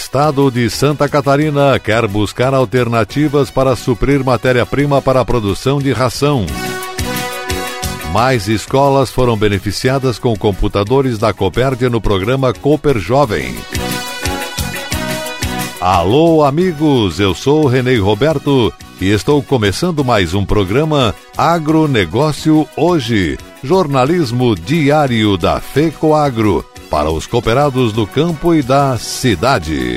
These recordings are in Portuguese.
Estado de Santa Catarina quer buscar alternativas para suprir matéria-prima para a produção de ração. Mais escolas foram beneficiadas com computadores da Copérdia no programa Cooper Jovem. Alô, amigos, eu sou Renei Roberto e estou começando mais um programa Agronegócio Hoje, jornalismo diário da FECO Agro para os cooperados do campo e da cidade.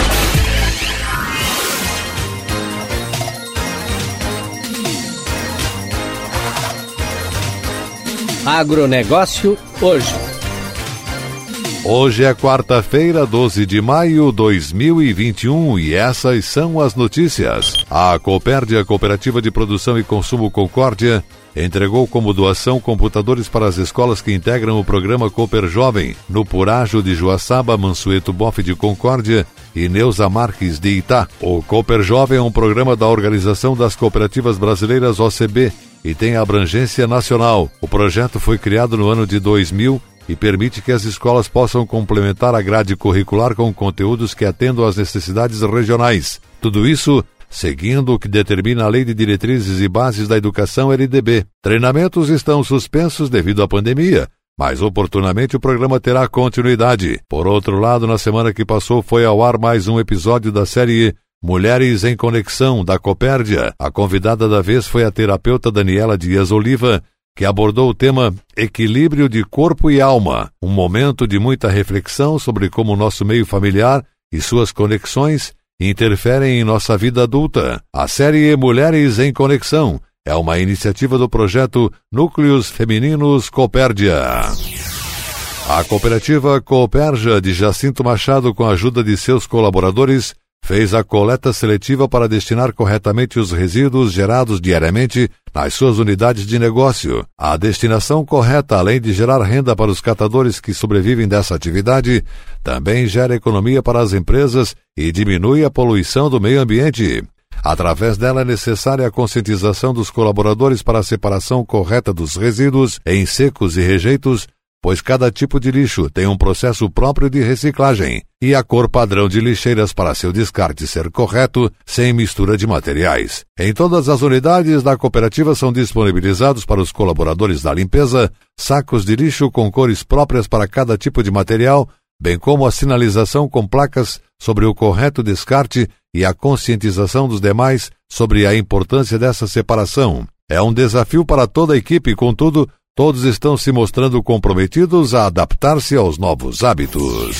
Agronegócio hoje. Hoje é quarta-feira, 12 de maio de 2021 e essas são as notícias. A Copérdia, Cooperativa de Produção e Consumo Concórdia, entregou como doação computadores para as escolas que integram o programa Cooper Jovem, no Purágio de Joaçaba, Mansueto Boff de Concórdia e Neuza Marques de Itá. O Cooper Jovem é um programa da Organização das Cooperativas Brasileiras OCB e tem abrangência nacional. O projeto foi criado no ano de 2000 e permite que as escolas possam complementar a grade curricular com conteúdos que atendam às necessidades regionais. Tudo isso seguindo o que determina a Lei de Diretrizes e Bases da Educação LDB. Treinamentos estão suspensos devido à pandemia, mas oportunamente o programa terá continuidade. Por outro lado, na semana que passou foi ao ar mais um episódio da série Mulheres em Conexão, da Copérdia. A convidada da vez foi a terapeuta Daniela Dias Oliva, que abordou o tema Equilíbrio de Corpo e Alma, um momento de muita reflexão sobre como o nosso meio familiar e suas conexões interferem em nossa vida adulta. A série Mulheres em Conexão é uma iniciativa do projeto Núcleos Femininos Copérdia. A cooperativa Cooperja de Jacinto Machado, com a ajuda de seus colaboradores, fez a coleta seletiva para destinar corretamente os resíduos gerados diariamente nas suas unidades de negócio. A destinação correta, além de gerar renda para os catadores que sobrevivem dessa atividade, também gera economia para as empresas e diminui a poluição do meio ambiente. Através dela é necessária a conscientização dos colaboradores para a separação correta dos resíduos em secos e rejeitos pois cada tipo de lixo tem um processo próprio de reciclagem e a cor padrão de lixeiras para seu descarte ser correto, sem mistura de materiais. Em todas as unidades da cooperativa são disponibilizados para os colaboradores da limpeza sacos de lixo com cores próprias para cada tipo de material, bem como a sinalização com placas sobre o correto descarte e a conscientização dos demais sobre a importância dessa separação. É um desafio para toda a equipe, contudo, Todos estão se mostrando comprometidos a adaptar-se aos novos hábitos.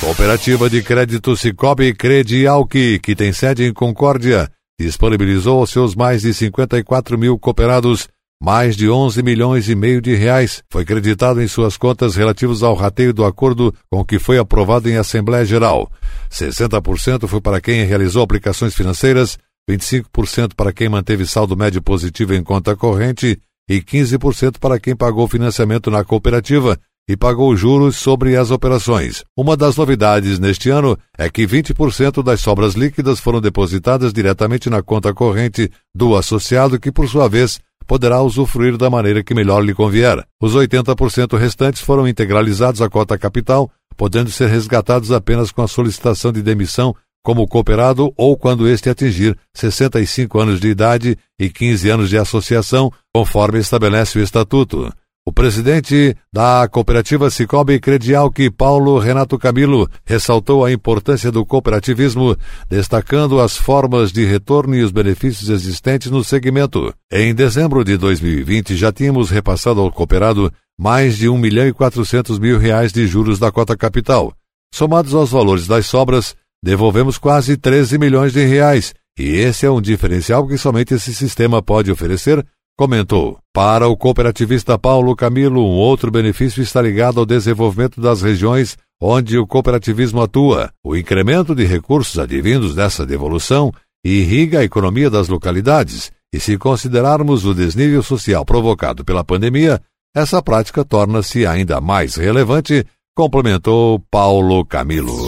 Cooperativa de Crédito Cicobi Credialc, que tem sede em Concórdia, disponibilizou aos seus mais de 54 mil cooperados mais de 11 milhões e meio de reais. Foi creditado em suas contas relativos ao rateio do acordo com que foi aprovado em Assembleia Geral. 60% foi para quem realizou aplicações financeiras, 25% para quem manteve saldo médio positivo em conta corrente e 15% para quem pagou financiamento na cooperativa, e pagou juros sobre as operações. Uma das novidades neste ano é que 20% das sobras líquidas foram depositadas diretamente na conta corrente do associado, que, por sua vez, poderá usufruir da maneira que melhor lhe convier. Os 80% restantes foram integralizados à cota capital, podendo ser resgatados apenas com a solicitação de demissão como cooperado ou quando este atingir 65 anos de idade e 15 anos de associação, conforme estabelece o Estatuto. O presidente da cooperativa Cicobi Credial, que Paulo Renato Camilo, ressaltou a importância do cooperativismo, destacando as formas de retorno e os benefícios existentes no segmento. Em dezembro de 2020, já tínhamos repassado ao cooperado mais de 1 milhão e 400 mil reais de juros da cota capital. Somados aos valores das sobras, devolvemos quase 13 milhões de reais, e esse é um diferencial que somente esse sistema pode oferecer comentou. Para o cooperativista Paulo Camilo, um outro benefício está ligado ao desenvolvimento das regiões onde o cooperativismo atua. O incremento de recursos advindos dessa devolução irriga a economia das localidades, e se considerarmos o desnível social provocado pela pandemia, essa prática torna-se ainda mais relevante, complementou Paulo Camilo.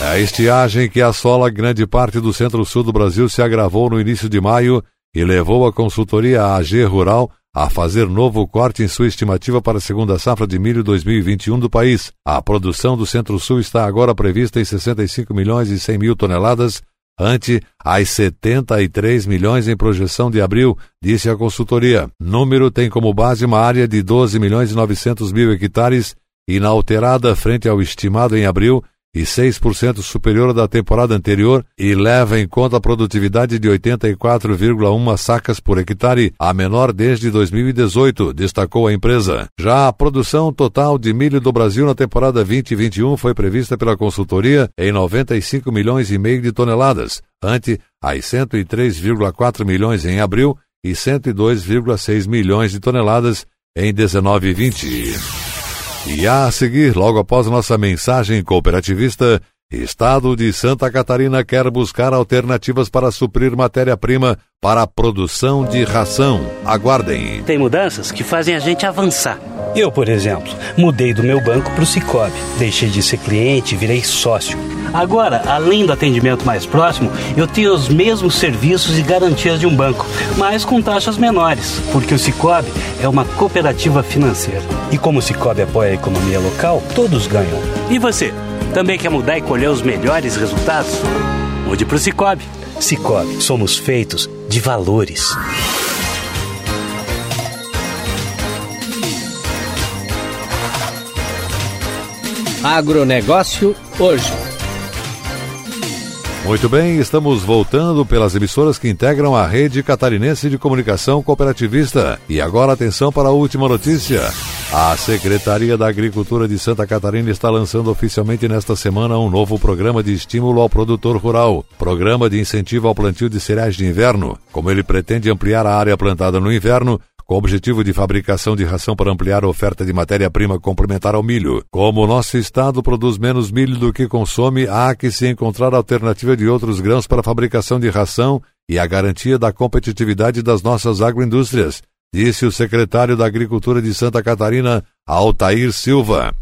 A estiagem que assola grande parte do centro-sul do Brasil se agravou no início de maio e levou a consultoria AG Rural a fazer novo corte em sua estimativa para a segunda safra de milho 2021 do país. A produção do Centro-Sul está agora prevista em 65 milhões e 100 mil toneladas, ante as 73 milhões em projeção de abril, disse a consultoria. Número tem como base uma área de 12 milhões e 900 mil hectares, inalterada frente ao estimado em abril e 6% superior da temporada anterior e leva em conta a produtividade de 84,1 sacas por hectare, a menor desde 2018, destacou a empresa. Já a produção total de milho do Brasil na temporada 2021 foi prevista pela consultoria em 95 milhões e meio de toneladas, ante as 103,4 milhões em abril e 102,6 milhões de toneladas em 19 e 20. E a seguir, logo após nossa mensagem cooperativista, Estado de Santa Catarina quer buscar alternativas para suprir matéria-prima para a produção de ração. Aguardem. Tem mudanças que fazem a gente avançar. Eu, por exemplo, mudei do meu banco para o Cicobi. Deixei de ser cliente e virei sócio. Agora, além do atendimento mais próximo, eu tenho os mesmos serviços e garantias de um banco, mas com taxas menores, porque o Cicobi é uma cooperativa financeira. E como o Cicobi apoia a economia local, todos ganham. E você? Também quer mudar e colher os melhores resultados? Mude para o Cicobi. Cicobi, somos feitos de valores. Agronegócio hoje. Muito bem, estamos voltando pelas emissoras que integram a rede catarinense de comunicação cooperativista. E agora atenção para a última notícia. A Secretaria da Agricultura de Santa Catarina está lançando oficialmente nesta semana um novo programa de estímulo ao produtor rural, programa de incentivo ao plantio de cereais de inverno. Como ele pretende ampliar a área plantada no inverno, com o objetivo de fabricação de ração para ampliar a oferta de matéria-prima complementar ao milho. Como o nosso estado produz menos milho do que consome, há que se encontrar alternativa de outros grãos para fabricação de ração e a garantia da competitividade das nossas agroindústrias, disse o secretário da Agricultura de Santa Catarina, Altair Silva.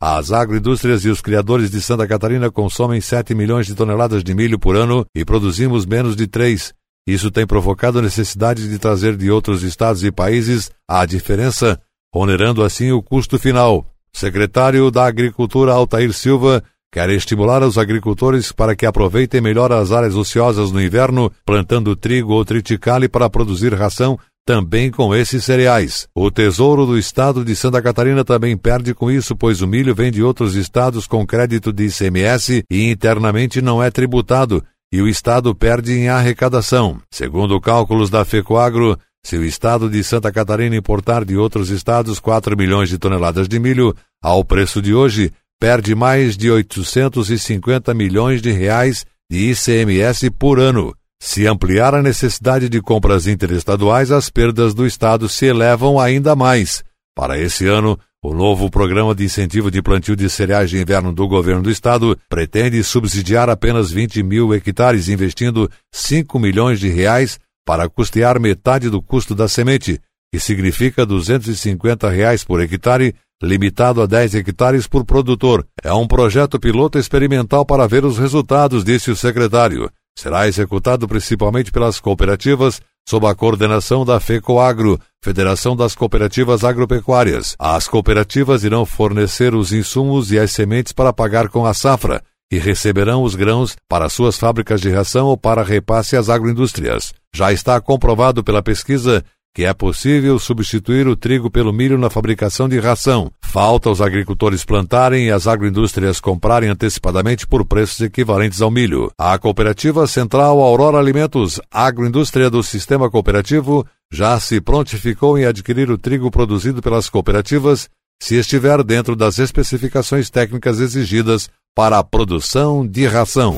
As agroindústrias e os criadores de Santa Catarina consomem 7 milhões de toneladas de milho por ano e produzimos menos de 3. Isso tem provocado a necessidade de trazer de outros estados e países a diferença, onerando assim o custo final. Secretário da Agricultura Altair Silva quer estimular os agricultores para que aproveitem melhor as áreas ociosas no inverno, plantando trigo ou triticale para produzir ração também com esses cereais. O Tesouro do Estado de Santa Catarina também perde com isso, pois o milho vem de outros estados com crédito de ICMS e internamente não é tributado, e o Estado perde em arrecadação. Segundo cálculos da FECOAGRO, se o Estado de Santa Catarina importar de outros estados 4 milhões de toneladas de milho, ao preço de hoje, perde mais de 850 milhões de reais de ICMS por ano. Se ampliar a necessidade de compras interestaduais, as perdas do Estado se elevam ainda mais. Para esse ano, o novo programa de incentivo de plantio de cereais de inverno do governo do estado pretende subsidiar apenas 20 mil hectares, investindo 5 milhões de reais para custear metade do custo da semente, que significa 250 reais por hectare, limitado a 10 hectares por produtor. É um projeto piloto experimental para ver os resultados, disse o secretário. Será executado principalmente pelas cooperativas, sob a coordenação da FECOAGRO, Federação das Cooperativas Agropecuárias. As cooperativas irão fornecer os insumos e as sementes para pagar com a safra e receberão os grãos para suas fábricas de ração ou para repasse às agroindústrias. Já está comprovado pela pesquisa que é possível substituir o trigo pelo milho na fabricação de ração. Falta os agricultores plantarem e as agroindústrias comprarem antecipadamente por preços equivalentes ao milho. A Cooperativa Central Aurora Alimentos, agroindústria do sistema cooperativo, já se prontificou em adquirir o trigo produzido pelas cooperativas se estiver dentro das especificações técnicas exigidas para a produção de ração.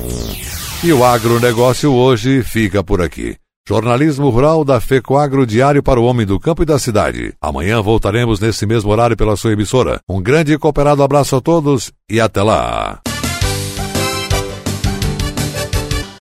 E o agronegócio hoje fica por aqui. Jornalismo Rural da FECOAGRO Diário para o Homem do Campo e da Cidade. Amanhã voltaremos nesse mesmo horário pela sua emissora. Um grande e cooperado abraço a todos e até lá.